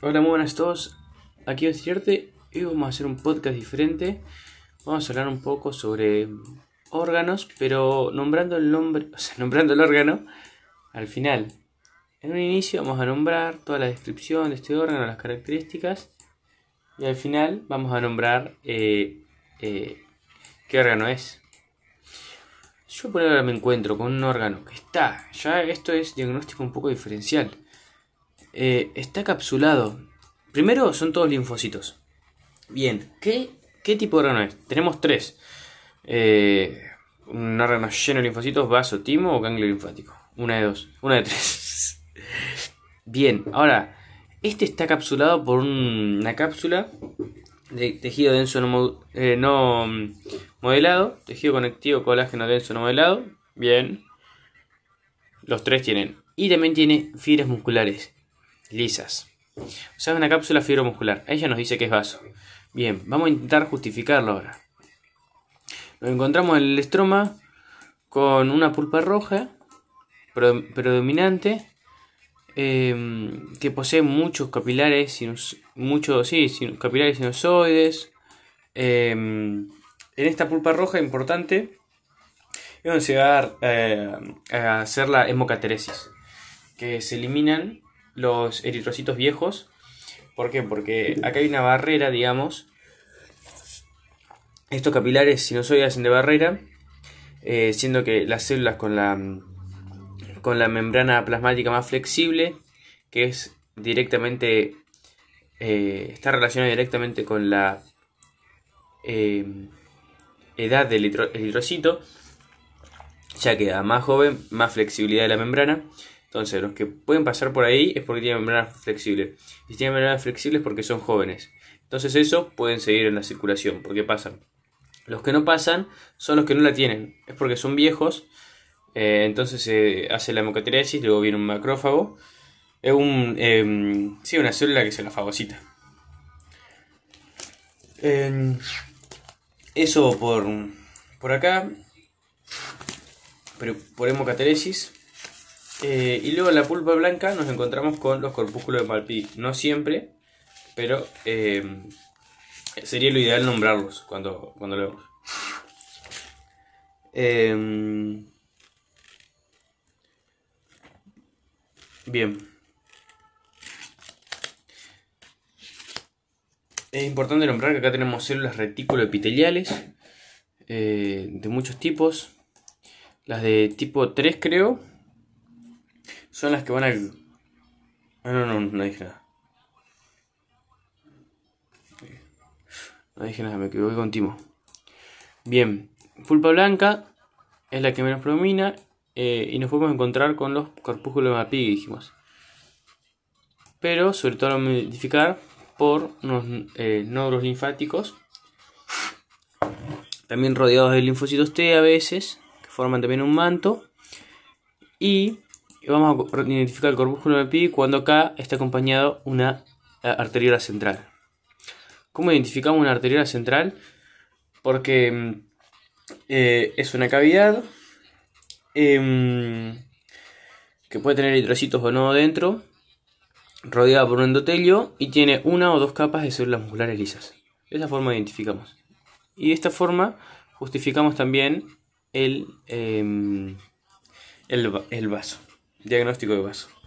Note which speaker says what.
Speaker 1: Hola, muy buenas a todos. Aquí es Cierte y vamos a hacer un podcast diferente. Vamos a hablar un poco sobre órganos, pero nombrando el nombre, o sea, nombrando el órgano al final. En un inicio vamos a nombrar toda la descripción de este órgano, las características, y al final vamos a nombrar eh, eh, qué órgano es. Yo por ahora me encuentro con un órgano que está, ya esto es diagnóstico un poco diferencial eh, está capsulado. Primero son todos linfocitos. Bien, ¿qué, qué tipo de órgano es? Tenemos tres. Eh, un órgano lleno de linfocitos, vaso, timo o ganglio linfático. Una de dos. Una de tres. Bien, ahora, este está capsulado por una cápsula de tejido denso no, eh, no mm, modelado, tejido conectivo colágeno denso no modelado. Bien. Los tres tienen. Y también tiene fibras musculares lisas. Sea, una cápsula fibromuscular. Ella nos dice que es vaso. Bien, vamos a intentar justificarlo ahora. Nos encontramos en el estroma con una pulpa roja predominante em, que posee muchos capilares, muchos, sí, capilares sinusoides. Em, en esta pulpa roja importante es donde se va a, eh, a hacer la hemocateresis, que se eliminan los eritrocitos viejos. ¿Por qué? Porque acá hay una barrera, digamos. Estos capilares sinusoides hacen de barrera, eh, siendo que las células con la, con la membrana plasmática más flexible, que es directamente, eh, está relacionada directamente con la eh, edad del eritrocito, ya que a más joven, más flexibilidad de la membrana. Entonces, los que pueden pasar por ahí es porque tienen membranas flexibles. Y si tienen membranas flexibles es porque son jóvenes. Entonces, eso pueden seguir en la circulación, porque pasan. Los que no pasan son los que no la tienen. Es porque son viejos. Eh, entonces se hace la hemocateresis, luego viene un macrófago. Es un, em, sí, una célula que se la fagocita. Em, eso por, por acá. Pero por hemocateresis. Eh, y luego en la pulpa blanca nos encontramos con los corpúsculos de Malpi. No siempre, pero eh, sería lo ideal nombrarlos cuando, cuando lo vemos. Em, bien. Es importante nombrar que acá tenemos células reticuloepiteliales eh, de muchos tipos. Las de tipo 3 creo, son las que van al... Ah, no, no, no dije nada. No dije nada, me equivoqué con Timo. Bien, pulpa blanca es la que menos predomina eh, y nos podemos encontrar con los corpúsculos de Mapi, dijimos. Pero sobre todo a identificar por unos eh, nódulos linfáticos, también rodeados de linfocitos T a veces, que forman también un manto, y vamos a identificar el corpúsculo de pi cuando acá está acompañado una eh, arteriola central. ¿Cómo identificamos una arteriola central? Porque mm, eh, es una cavidad em, que puede tener eritrocitos o no dentro, rodeada por un endotelio y tiene una o dos capas de células musculares lisas. De esa forma identificamos. Y de esta forma justificamos también el, em, el vaso. Diagnóstico de vaso.